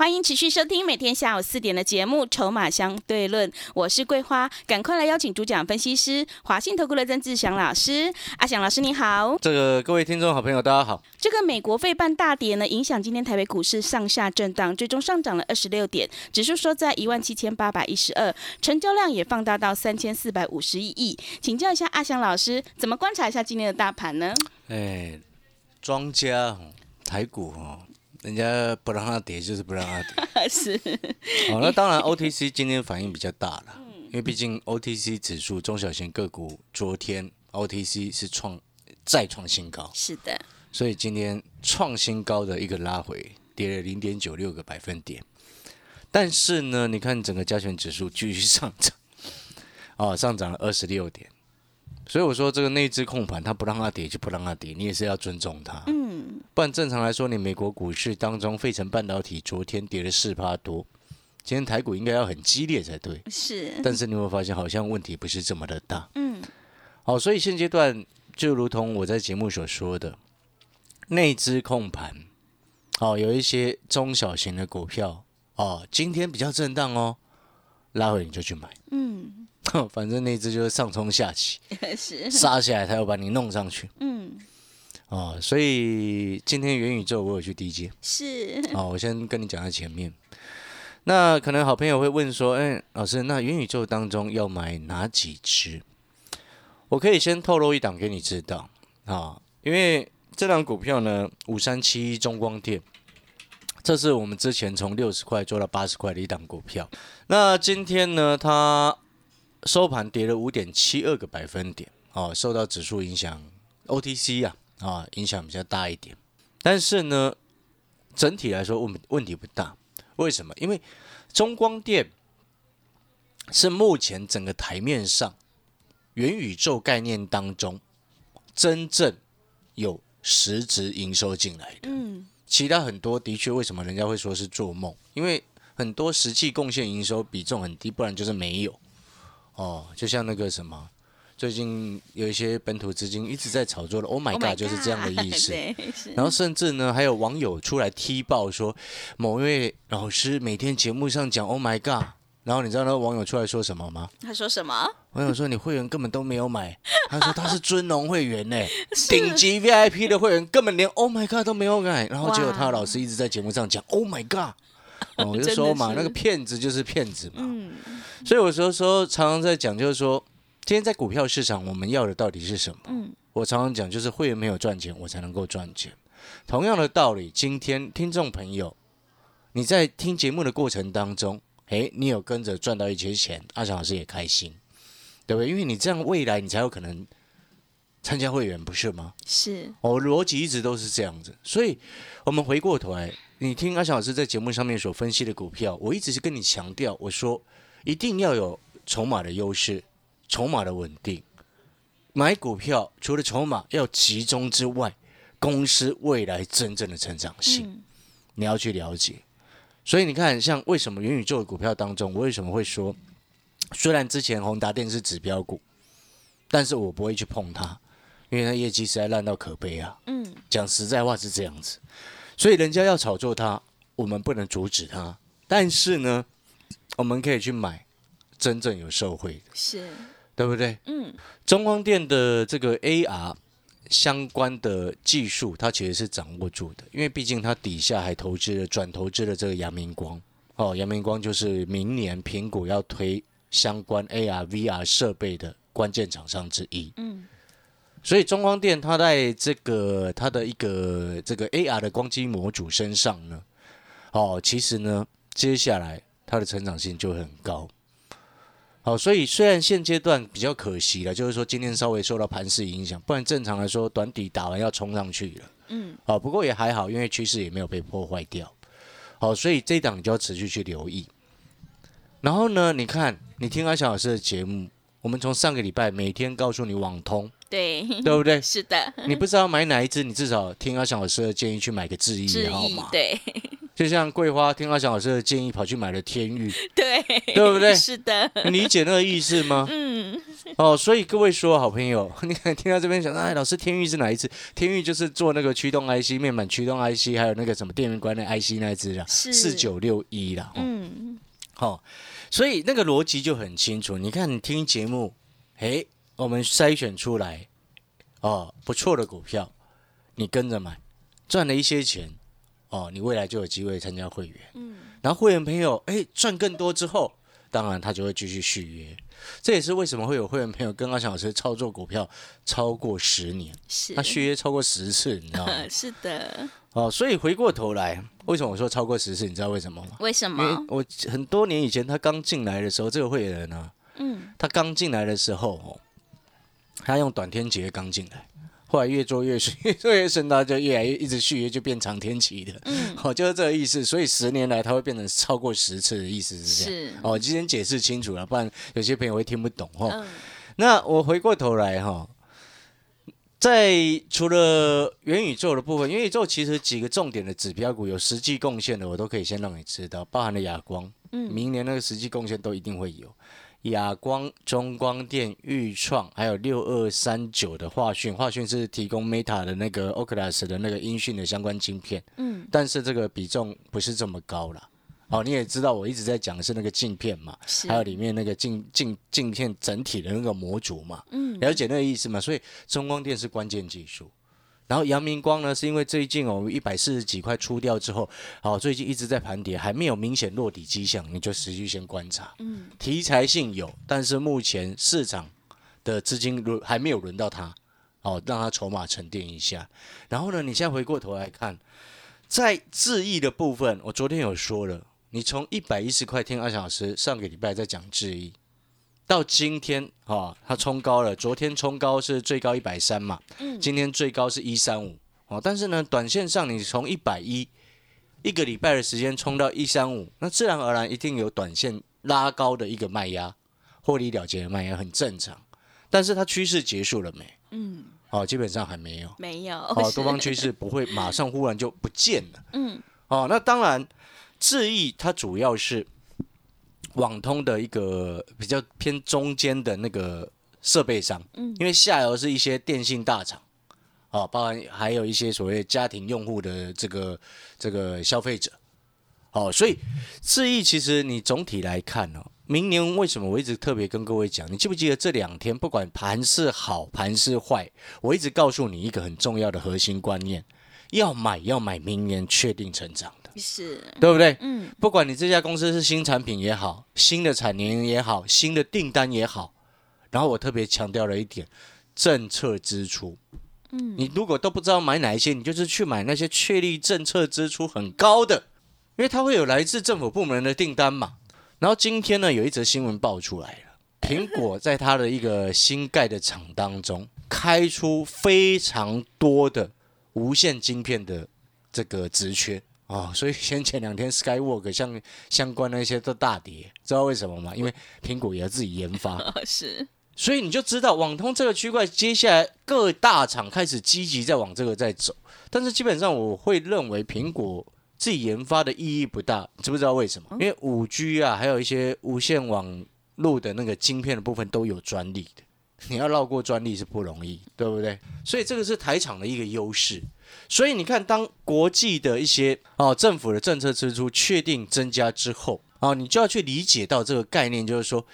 欢迎持续收听每天下午四点的节目《筹码相对论》，我是桂花，赶快来邀请主讲分析师华信投顾的曾志祥老师。阿祥老师你好，这个各位听众好朋友大家好。这个美国费半大跌呢，影响今天台北股市上下震荡，最终上涨了二十六点，指数收在一万七千八百一十二，成交量也放大到三千四百五十一亿。请教一下阿祥老师，怎么观察一下今天的大盘呢？哎，庄家台股哦。人家不让它跌，就是不让它跌。是。好，那当然，OTC 今天反应比较大了，因为毕竟 OTC 指数中小型个股昨天 OTC 是创再创新高。是的。所以今天创新高的一个拉回，跌了零点九六个百分点。但是呢，你看整个加权指数继续上涨，哦，上涨了二十六点。所以我说这个内资控盘，它不让它跌就不让它跌，你也是要尊重它。嗯，不然正常来说，你美国股市当中，费城半导体昨天跌了四趴多，今天台股应该要很激烈才对。是，但是你会发现好像问题不是这么的大。嗯，好，所以现阶段就如同我在节目所说的，内资控盘，好，有一些中小型的股票，哦，今天比较震荡哦，拉回你就去买。嗯。反正那只就是上冲下起，是杀起来，他要把你弄上去。嗯，哦，所以今天元宇宙我有去 DJ，是哦，我先跟你讲在前面。那可能好朋友会问说，哎，老师，那元宇宙当中要买哪几只？我可以先透露一档给你知道啊，因为这档股票呢，五三七中光电，这是我们之前从六十块做到八十块的一档股票。那今天呢，它收盘跌了五点七二个百分点，哦，受到指数影响，OTC 啊，啊，影响比较大一点。但是呢，整体来说问问题不大。为什么？因为中光电是目前整个台面上元宇宙概念当中真正有实质营收进来的。嗯。其他很多的确，为什么人家会说是做梦？因为很多实际贡献营收比重很低，不然就是没有。哦，就像那个什么，最近有一些本土资金一直在炒作的，Oh my God，就是这样的意思。然后甚至呢，还有网友出来踢爆说，某一位老师每天节目上讲 Oh my God，然后你知道那个网友出来说什么吗？他说什么？网友说你会员根本都没有买，他说他是尊龙会员呢，顶级 VIP 的会员根本连 Oh my God 都没有买，然后结果他的老师一直在节目上讲 Oh my God。我就说嘛，那个骗子就是骗子嘛。嗯，所以有时候说常常在讲，就是说，今天在股票市场，我们要的到底是什么？嗯，我常常讲，就是会员没有赚钱，我才能够赚钱。同样的道理，今天听众朋友，你在听节目的过程当中，诶，你有跟着赚到一些钱，阿强老师也开心，对不对？因为你这样，未来你才有可能参加会员，不是吗？是，我逻辑一直都是这样子，所以我们回过头来。你听阿翔老师在节目上面所分析的股票，我一直是跟你强调，我说一定要有筹码的优势，筹码的稳定。买股票除了筹码要集中之外，公司未来真正的成长性，你要去了解。所以你看，像为什么元宇宙的股票当中，我为什么会说，虽然之前宏达电是指标股，但是我不会去碰它，因为它业绩实在烂到可悲啊。嗯，讲实在话是这样子。所以人家要炒作它，我们不能阻止它。但是呢，我们可以去买真正有受惠的，是，对不对？嗯。中光电的这个 AR 相关的技术，它其实是掌握住的，因为毕竟它底下还投资了转投资了这个阳明光。哦，阳明光就是明年苹果要推相关 AR VR 设备的关键厂商之一。嗯。所以中光电它在这个它的一个这个 AR 的光机模组身上呢，哦，其实呢，接下来它的成长性就会很高。好，所以虽然现阶段比较可惜了，就是说今天稍微受到盘势影响，不然正常来说短底打完要冲上去了。嗯，好，不过也还好，因为趋势也没有被破坏掉。好，所以这一档你就要持续去留意。然后呢，你看你听阿翔老师的节目，我们从上个礼拜每天告诉你网通，对，对不对？是的，你不知道买哪一只，你至少听阿翔老师的建议去买个智毅致也好嘛。意对就像桂花听阿翔老师的建议跑去买了天域，对，对不对是的，你理解那个意思吗？嗯，哦，所以各位说好朋友，你看听到这边想，哎，老师天域是哪一只？天域就是做那个驱动 IC、面板驱动 IC，还有那个什么电源管理 IC 那一只啦，是四九六一啦。哦嗯，好、所以那个逻辑就很清楚。你看，你听节目，诶，我们筛选出来，哦，不错的股票，你跟着买，赚了一些钱，哦，你未来就有机会参加会员。嗯，然后会员朋友，哎，赚更多之后，当然他就会继续续约。这也是为什么会有会员朋友跟阿翔老师操作股票超过十年，是他续约超过十次，你知道吗？是的，哦，所以回过头来，为什么我说超过十次？你知道为什么吗？为什因为么？我很多年以前他刚进来的时候，这个会员呢啊，嗯，他刚进来的时候哦，他用短天劫刚进来，后来越做越顺，越做越顺，他就越来越一直续约，就变长天期的，嗯，哦，就是这个意思。所以十年来它会变成超过十次的意思是这样。是，哦，今天解释清楚了，不然有些朋友会听不懂哦。嗯，那我回过头来哈、在除了元宇宙的部分，元宇宙其实几个重点的指标股有实际贡献的，我都可以先让你知道，包含了亚光，嗯明年那个实际贡献都一定会有。亚光、中光电、裕创，还有六二三九的华讯，华讯是提供 Meta 的那个 Oculus 的那个音讯的相关晶片，嗯，但是这个比重不是这么高了。哦，你也知道，我一直在讲的是那个镜片嘛，还有里面那个镜镜镜片整体的那个模组嘛，嗯，了解那个意思嘛？所以中光电是关键技术。然后阳明光呢，是因为最近哦一百四十几块出掉之后，好、最近一直在盘跌，还没有明显落底迹象，你就持续先观察。嗯，题材性有，但是目前市场的资金轮还没有轮到它，哦，让它筹码沉淀一下。然后呢，你现在回过头来看，在智毅的部分，我昨天有说了，你从一百一十块听阿翔老师上个礼拜在讲智毅，到今天哈、它冲高了，昨天冲高是最高一百三嘛，嗯今天最高是一三五哦，但是呢，短线上你从一百一一个礼拜的时间冲到一三五，那自然而然一定有短线拉高的一个卖压，获利了结的卖压很正常，但是它趋势结束了没？嗯，哦，基本上还没有。没有，哦，是多方趋势不会马上忽然就不见了。嗯，哦，那当然，智毅它主要是网通的一个比较偏中间的那个设备商，嗯。因为下游是一些电信大厂，哦，包含还有一些所谓家庭用户的这个这个消费者，哦，所以智易其实你总体来看哦，明年为什么我一直特别跟各位讲？你记不记得这两天不管盘是好盘是坏，我一直告诉你一个很重要的核心观念：要买要买明年确定成长的，是，对不对？嗯，不管你这家公司是新产品也好，新的产年也好，新的订单也好，然后我特别强调了一点，政策支出。嗯，你如果都不知道买哪一些，你就是去买那些确立政策支出很高的，因为它会有来自政府部门的订单嘛。然后今天呢，有一则新闻爆出来了，苹果在它的一个新盖的厂当中开出非常多的无线晶片的这个职缺哦，所以先前两天 Skywork 像相关那些都大跌，知道为什么吗？因为苹果也要自己研发，哦是，所以你就知道网通这个区块，接下来各大厂开始积极在往这个在走，但是基本上我会认为苹果自己研发的意义不大，你知不知道为什么？因为五 G 啊，还有一些无线网络的那个晶片的部分都有专利的，你要绕过专利是不容易，对不对？所以这个是台厂的一个优势。所以你看，当国际的一些哦政府的政策支出确定增加之后，哦，你就要去理解到这个概念，就是说，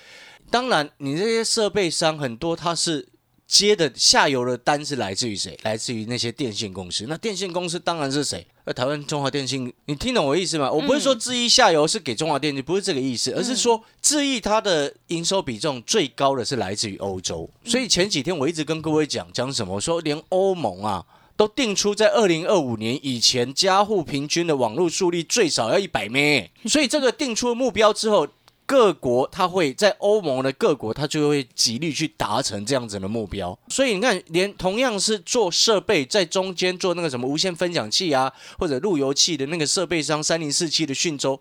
当然你这些设备商很多它是接的下游的单是来自于谁？来自于那些电信公司。那电信公司当然是谁？呃，台湾中华电信，你听懂我意思吗？我不是说智易下游是给中华电信，不是这个意思，而是说智易它的营收比重最高的是来自于欧洲。所以前几天我一直跟各位讲讲什么？我说连欧盟啊。都定出在二零二五年以前，家户平均的网络速率最少要一百 m 所以这个定出目标之后，各国它会在欧盟的各国，它就会极力去达成这样子的目标。所以你看，连同样是做设备，在中间做那个什么无线分享器啊，或者路由器的那个设备商三零四七的讯州，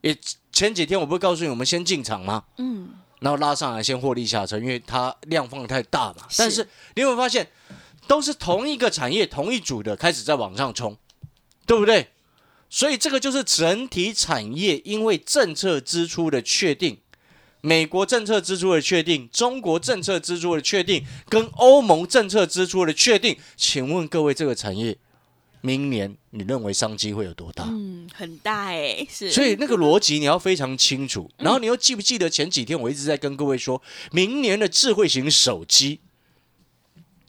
也前几天我不是告诉你，我们先进场吗？嗯，然后拉上来先获利下车，因为它量放得太大嘛。是但是你有没有发现，都是同一个产业、同一组的开始在往上冲，对不对？所以这个就是整体产业因为政策支出的确定，美国政策支出的确定，中国政策支出的确定，跟欧盟政策支出的确定。请问各位，这个产业明年你认为商机会有多大？嗯，很大哎，是，所以那个逻辑你要非常清楚。然后你又记不记得前几天我一直在跟各位说，明年的智慧型手机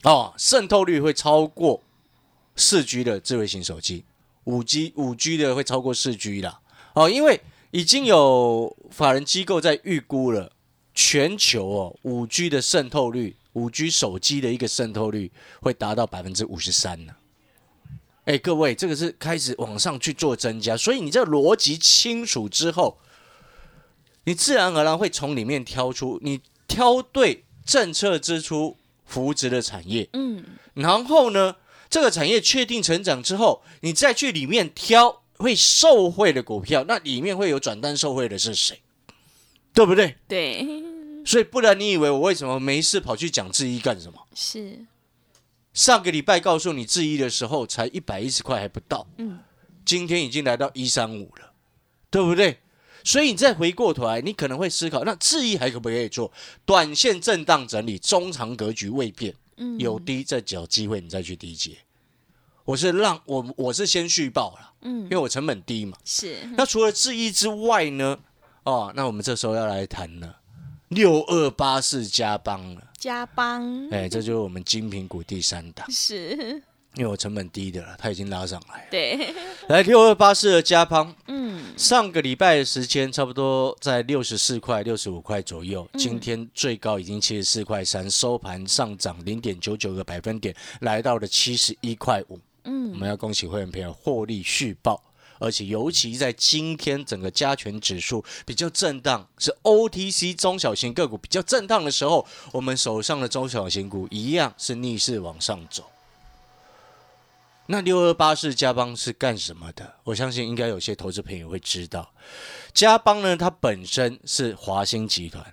哦，渗透率会超过四 G 的智慧型手机，五 G 五 G 的会超过四 G 啦。哦，因为已经有法人机构在预估了，全球哦五 G 的渗透率，五 G 手机的一个渗透率会达到百分之五十三呢。哎，各位，这个是开始往上去做增加，所以你这逻辑清楚之后，你自然而然会从里面挑出你挑对政策支出扶植的产业，嗯，然后呢，这个产业确定成长之后，你再去里面挑会受惠的股票，那里面会有转单受惠的是谁？对不对？对，所以不然你以为我为什么没事跑去讲智一干什么？是，上个礼拜告诉你质疑的时候才一百一十块还不到，嗯，今天已经来到一三五了，对不对？所以你再回过头来，你可能会思考，那质疑还可不可以做？短线震荡整理，中长格局未变，嗯，有低再找机会，你再去低接。我是让我我是先续报了，嗯因，为我成本低嘛。是，那除了质疑之外呢？哦，那我们这时候要来谈了，六二八四加邦了，加邦，哎，这就是我们精品股第三档。是，因为我成本低的了，它已经拉上来了。对，来六二八四的加邦，嗯，上个礼拜的时间差不多在六十四块、六十五块左右，嗯今天最高已经七十四块三，收盘上涨零点九九个百分点，来到了七十一块五。嗯我嗯，们要恭喜会员朋友获利续报，而且尤其在今天整个加权指数比较震荡，是 OTC 中小型个股比较震荡的时候，我们手上的中小型股一样是逆势往上走。那六二八是加邦是干什么的？我相信应该有些投资朋友会知道，加邦呢，它本身是华兴集团，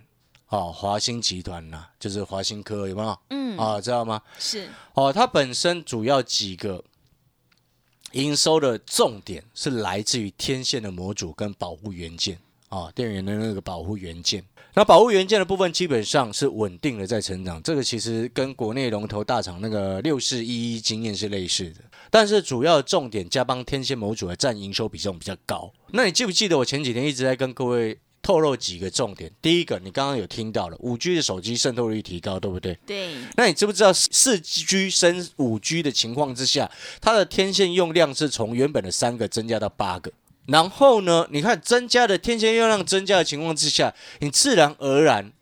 哦，华兴集团呐、就是华兴科有没有？嗯，啊，知道吗？是，哦，它本身主要几个营收的重点是来自于天线的模组跟保护元件啊、电源的那个保护元件。那保护元件的部分基本上是稳定的在成长，这个其实跟国内龙头大厂那个六四一一经验是类似的。但是主要的重点，加邦天线模组的占营收比重比较高。那你记不记得我前几天一直在跟各位透露几个重点？第一个，你刚刚有听到了，五 G 的手机渗透率提高，对不对？对，那你知不知道四 G 升五 G 的情况之下，它的天线用量是从原本的三个增加到八个？然后呢，你看增加的天线用量增加的情况之下，你自然而然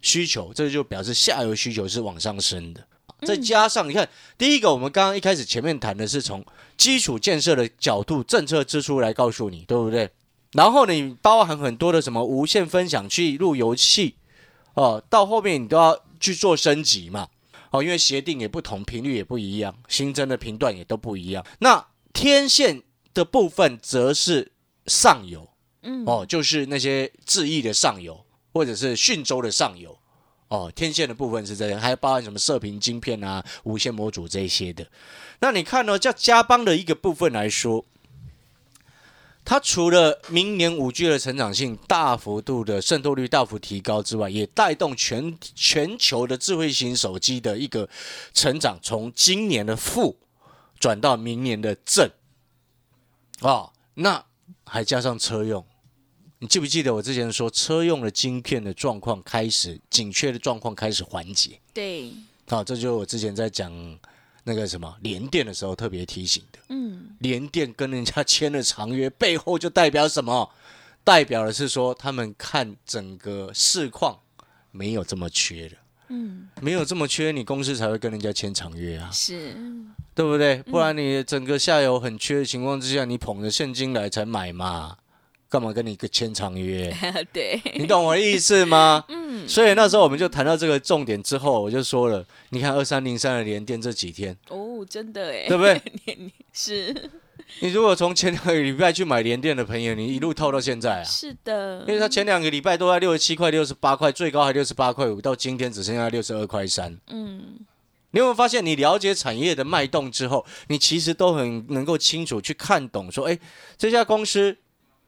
需求，这就表示下游需求是往上升的。再加上你看，第一个我们刚刚一开始前面谈的是从基础建设的角度、政策支出来告诉你，对不对？然后你包含很多的什么无线分享器、路由器，哦，到后面你都要去做升级嘛。哦，因为协定也不同，频率也不一样，新增的频段也都不一样。那天线的部分则是上游，嗯，哦，就是那些智易的上游，或者是讯州的上游。哦，天线的部分是这样，还包含什么射频晶片啊、无线模组这一些的。那你看呢、叫加邦的一个部分来说，它除了明年五 G 的成长性大幅度的渗透率大幅提高之外，也带动全全球的智慧型手机的一个成长，从今年的负转到明年的正。哦，那还加上车用，你记不记得我之前说车用的晶片的状况开始紧缺的状况开始缓解？对，好、这就是我之前在讲那个什么联电的时候特别提醒的。嗯，联电跟人家签了长约，背后就代表什么？代表的是说他们看整个市况没有这么缺了。嗯，没有这么缺，你公司才会跟人家签长约啊，是，对不对？不然你整个下游很缺的情况之下，你捧着现金来才买嘛，干嘛跟你个签长约？对，你懂我的意思吗？嗯，所以那时候我们就谈到这个重点之后，我就说了，你看二三零三的连电这几天，哦，真的哎，对不对？是。你如果从前两个礼拜去买连电的朋友，你一路套到现在啊？是的，因为他前两个礼拜都在六十七块、六十八块，最高还六十八块五，到今天只剩下六十二块三。嗯，你有没有发现，你了解产业的脉动之后，你其实都很能够清楚去看懂，说，哎，这家公司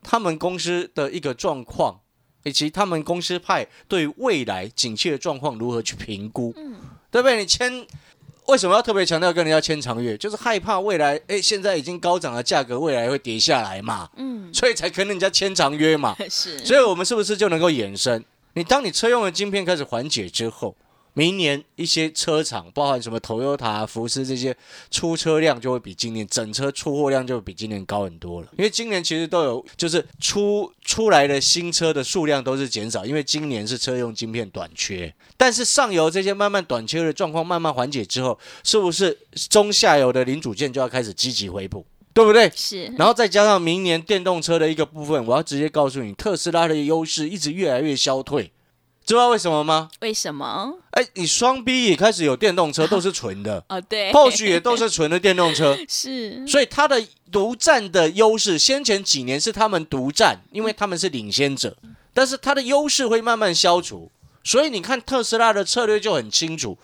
他们公司的一个状况，以及他们公司派对未来景气的状况如何去评估？嗯，对不对？你签。为什么要特别强调跟人家签长约？就是害怕未来，哎，现在已经高涨的价格，未来会跌下来嘛？嗯，所以才跟人家签长约嘛。是，所以我们是不是就能够衍生？你当你车用的晶片开始缓解之后。明年一些车厂，包含什么 Toyota、福斯这些出车量就会比今年整车出货量就比今年高很多了。因为今年其实都有，就是出出来的新车的数量都是减少，因为今年是车用晶片短缺。但是上游这些慢慢短缺的状况慢慢缓解之后，是不是中下游的零组件就要开始积极回补，对不对？是。然后再加上明年电动车的一个部分，我要直接告诉你，特斯拉的优势一直越来越消退。知道为什么吗？为什么？哎，你双 B 也开始有电动车，都是纯的 哦。对，或许也都是纯的电动车。是，所以它的独占的优势，先前几年是他们独占，因为他们是领先者。但是它的优势会慢慢消除，所以你看特斯拉的策略就很清楚，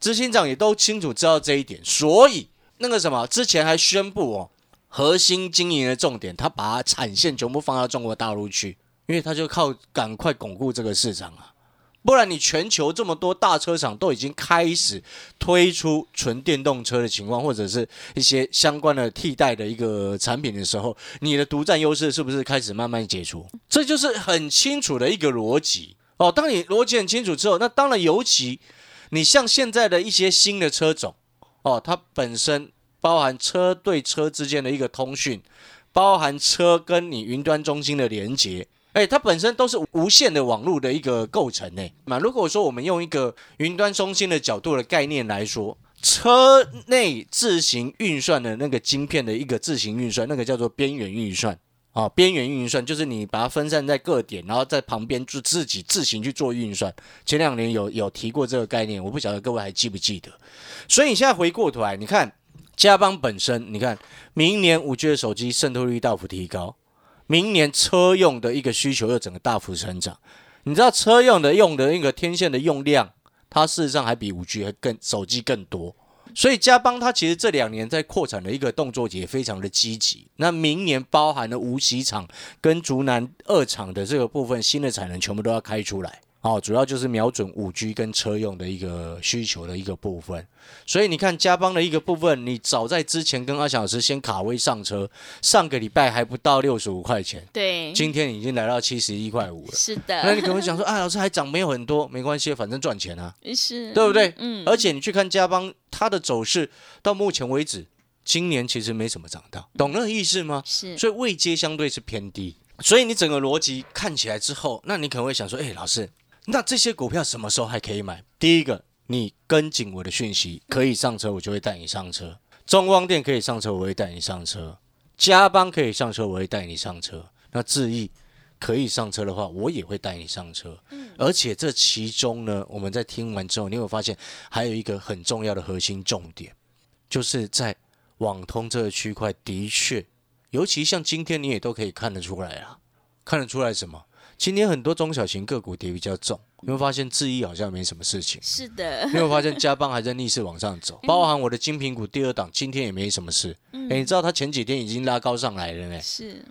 执行长也都清楚知道这一点。所以那个什么，之前还宣布哦，核心经营的重点，他把产线全部放到中国大陆去，因为他就靠赶快巩固这个市场啊。不然，你全球这么多大车厂都已经开始推出纯电动车的情况，或者是一些相关的替代的一个产品的时候，你的独占优势是不是开始慢慢解除？这就是很清楚的一个逻辑哦。当你逻辑很清楚之后，那当然，尤其你像现在的一些新的车种哦，它本身包含车对车之间的一个通讯，包含车跟你云端中心的连接。哎，它本身都是无线的网络的一个构成呢。那如果说我们用一个云端中心的角度的概念来说，车内自行运算的那个晶片的一个自行运算，那个叫做边缘运算啊。边缘运算就是你把它分散在各点，然后在旁边就自己自行去做运算。前两年有有提过这个概念，我不晓得各位还记不记得。所以你现在回过头来，你看加邦本身，你看明年五 G 的手机渗透率大幅提高。明年车用的一个需求又整个大幅成长，你知道车用的用的那个天线的用量，它事实上还比五 G 还更手机更多，所以嘉邦它其实这两年在扩产的一个动作也非常的积极。那明年包含了无锡厂跟竹南二厂的这个部分新的产能全部都要开出来。哦，主要就是瞄准五 G 跟车用的一个需求的一个部分，所以你看加邦的一个部分，你早在之前跟阿小老师先卡位上车，上个礼拜还不到六十五块钱，对，今天已经来到七十一块五了。是的，那你可能会想说，啊，老师还涨没有很多，没关系，反正赚钱啊，是，对不对？嗯，而且你去看加邦它的走势，到目前为止，今年其实没什么涨到，懂那个意思吗？是，所以位阶相对是偏低，所以你整个逻辑看起来之后，那你可能会想说，哎，老师。那这些股票什么时候还可以买？第一个，你跟紧我的讯息，可以上车，我就会带你上车。中光电可以上车，我会带你上车。加邦可以上车，我会带你上车。那智易可以上车的话，我也会带你上车。嗯，而且这其中呢，我们在听完之后，你会发现还有一个很重要的核心重点，就是在网通这个区块，的确，尤其像今天你也都可以看得出来啊，看得出来什么？今天很多中小型个股跌比较重，你会发现智易好像没什么事情。是的，你会发现加邦还在逆势往上走，包含我的金苹股第二档，今天也没什么事。哎，你知道它前几天已经拉高上来了呢。是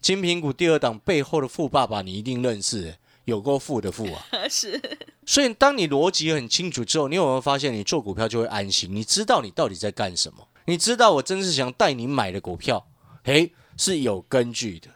金苹股第二档背后的富爸爸，你一定认识，有过富的富啊。是。所以当你逻辑很清楚之后，你有没有发现你做股票就会安心？你知道你到底在干什么？你知道我真是想带你买的股票，诶，是有根据的，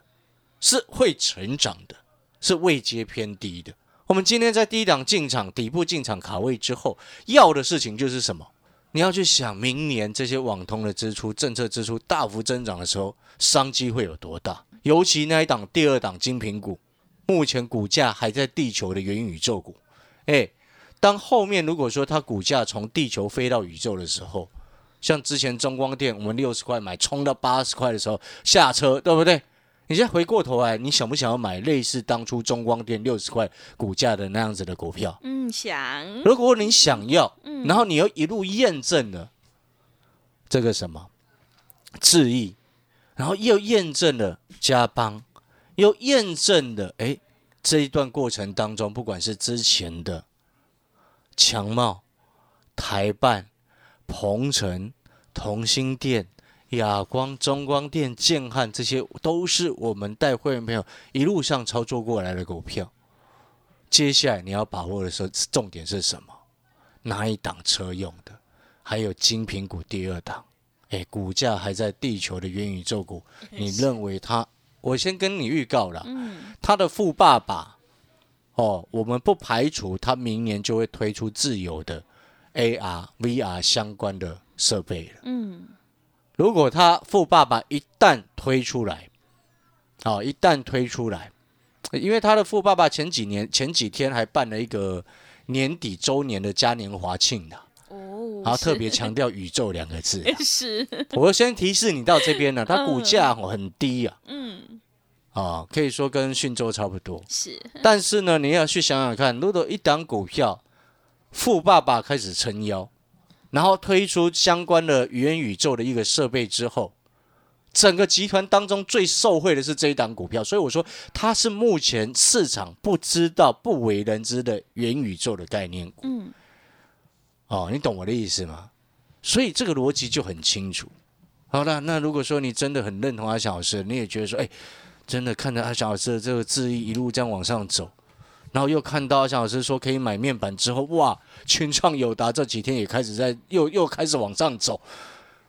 是会成长的。是位阶偏低的。我们今天在低档进场、底部进场卡位之后，要的事情就是什么？你要去想，明年这些网通的支出、政策支出大幅增长的时候，商机会有多大？尤其那一档第二档精品股，目前股价还在地球的元宇宙股。哎，当后面如果说它股价从地球飞到宇宙的时候，像之前中光电，我们六十块买，冲到八十块的时候下车，对不对？你现在回过头来，你想不想要买类似当初中光电六十块股价的那样子的股票？嗯，想，如果你想要，嗯。然后你又一路验证了这个什么？智毅，然后又验证了嘉邦，又验证了哎这一段过程当中，不管是之前的强茂、台办、鹏城、同心店、亚光、中光电、建汉，这些都是我们带会员朋友一路上操作过来的股票。接下来你要把握的时候，重点是什么？哪一档车用的？还有金品股第二档，哎，股价还在地球的元宇宙股，你认为它？我先跟你预告了，嗯，他的富爸爸，哦，我们不排除他明年就会推出自有的 AR、VR 相关的设备了。嗯，如果他富爸爸一旦推出来，好、一旦推出来，因为他的富爸爸前几年前几天还办了一个年底周年的嘉年华庆的，哦，然后特别强调宇宙两个字。是，我先提示你到这边了，它股价哦很低啊，嗯，啊，可以说跟讯州差不多。是，但是呢，你要去想想看，如果一档股票富爸爸开始撑腰，然后推出相关的元宇宙的一个设备之后，整个集团当中最受惠的是这一档股票，所以我说它是目前市场不知道、不为人知的元宇宙的概念股。嗯，哦，你懂我的意思吗？所以这个逻辑就很清楚。好了，那如果说你真的很认同阿翔老师，你也觉得说，哎，真的看着阿翔老师的这个智毅一路这样往上走，然后又看到像老师说可以买面板之后，哇，群创友达这几天也开始在又又开始往上走，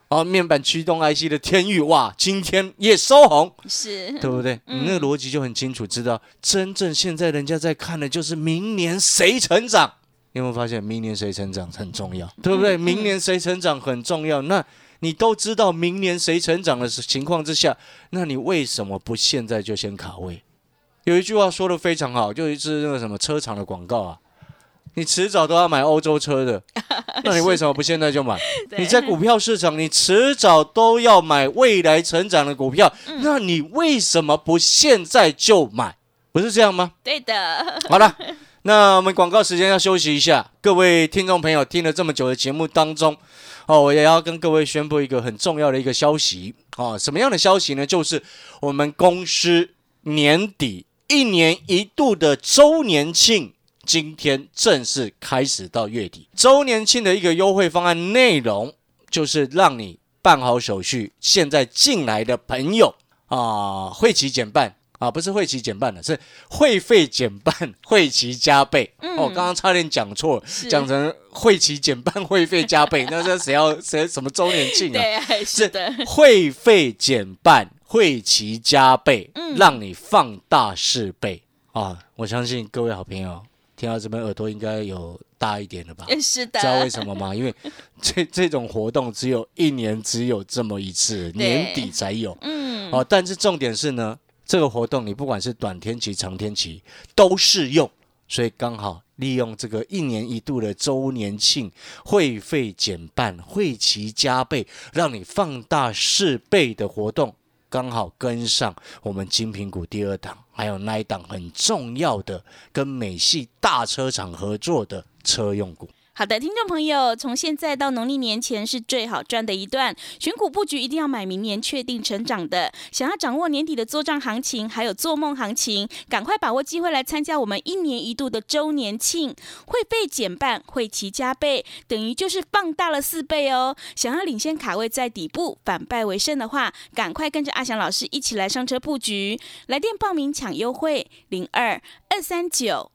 然后面板驱动 IC 的天域，哇，今天也收红，是，对不对？你那个逻辑就很清楚，知道真正现在人家在看的就是明年谁成长。你有没有发现明年谁成长很重要，对不对？明年谁成长很重要。那你都知道明年谁成长的情况之下，那你为什么不现在就先卡位？有一句话说的非常好，就是那个什么车厂的广告啊，你迟早都要买欧洲车的，那你为什么不现在就买？你在股票市场，你迟早都要买未来成长的股票，那你为什么不现在就买？不是这样吗？对的，好了，那我们广告时间要休息一下。各位听众朋友，听了这么久的节目当中，哦，我也要跟各位宣布一个很重要的一个消息哦。什么样的消息呢？就是我们公司年底一年一度的周年庆。今天正式开始到月底，周年庆的一个优惠方案内容就是让你办好手续，现在进来的朋友啊，会期减半啊，不是会期减半的，是会费减半，会期加倍。哦，刚刚差点讲错讲成会期减半，会费加倍，那这谁要谁什么周年庆啊？对，是的，会费减半，会期加倍，嗯让你放大四倍啊！我相信各位好朋友听到这边耳朵应该有大一点了吧？是的，知道为什么吗？因为这这种活动只有一年只有这么一次，年底才有。嗯，哦，但是重点是呢，这个活动你不管是短天期、长天期都适用，所以刚好利用这个一年一度的周年庆，会费减半，会期加倍，让你放大四倍的活动，刚好跟上我们精品股第二档，还有那一档很重要的跟美系大车厂合作的车用股。好的，听众朋友，从现在到农历年前是最好赚的一段，选股布局一定要买明年确定成长的。想要掌握年底的做账行情，还有做梦行情，赶快把握机会来参加我们一年一度的周年庆，会费减半，会期加倍，等于就是放大了四倍哦。想要领先卡位在底部，反败为胜的话，赶快跟着阿翔老师一起来上车布局，来电报名抢优惠零二二三九。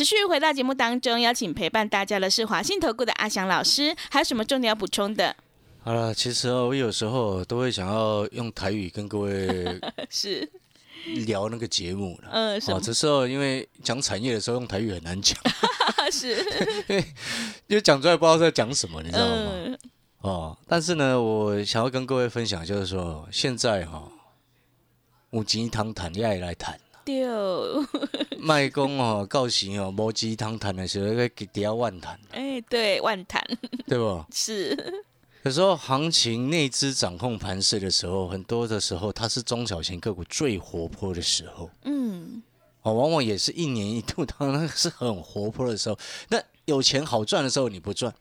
持续回到节目当中，邀请陪伴大家的是华信投顾的阿翔老师，还有什么重点要补充的？好了，其实哦，我有时候都会想要用台语跟各位 是，聊那个节目了。嗯，什哦，么？这时候因为讲产业的时候用台语很难讲，是，因为讲出来不知道在讲什么，你知道吗？嗯，哦，但是呢，我想要跟各位分享，就是说现在哈、有钱通谈也会来谈，丢，卖讲哦，到时哦，无钱通谈的时候，个底下万谈，哎，对，万谈对不？是，有时候行情内资掌控盘势的时候，很多的时候它是中小型个股最活泼的时候。嗯，哦，往往也是一年一度，当然是很活泼的时候。那有钱好赚的时候你不赚，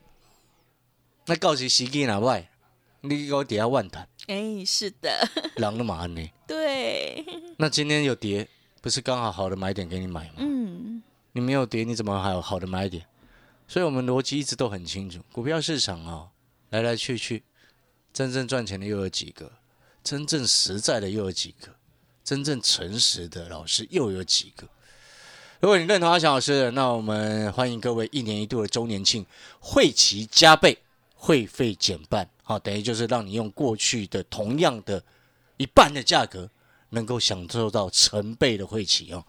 那告诉时机哪外，你给我底下万谈，哎，是的，狼的马呢？对，那今天有跌，不是刚好好的买点给你买吗？嗯，你没有跌，你怎么还有好的买点？所以我们逻辑一直都很清楚，股票市场啊、来来去去，真正赚钱的又有几个？真正实在的又有几个？真正诚实的老师又有几个？如果你认同阿翔老师的，那我们欢迎各位一年一度的周年庆，会期加倍，会费减半，好，等于就是让你用过去的同样的一半的价格，能够享受到成倍的会期哦。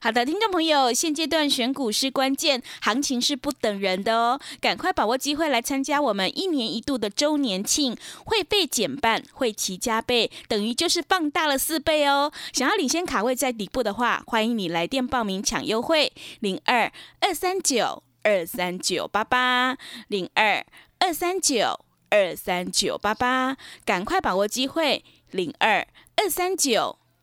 好的，听众朋友，现阶段选股是关键，行情是不等人的哦，赶快把握机会来参加我们一年一度的周年庆，会费减半，会期加倍，等于就是放大了四倍哦。想要领先卡位在底部的话，欢迎你来电报名抢优惠，零二二三九二三九八八零二二三九二三九八八，赶快把握机会，零二二三九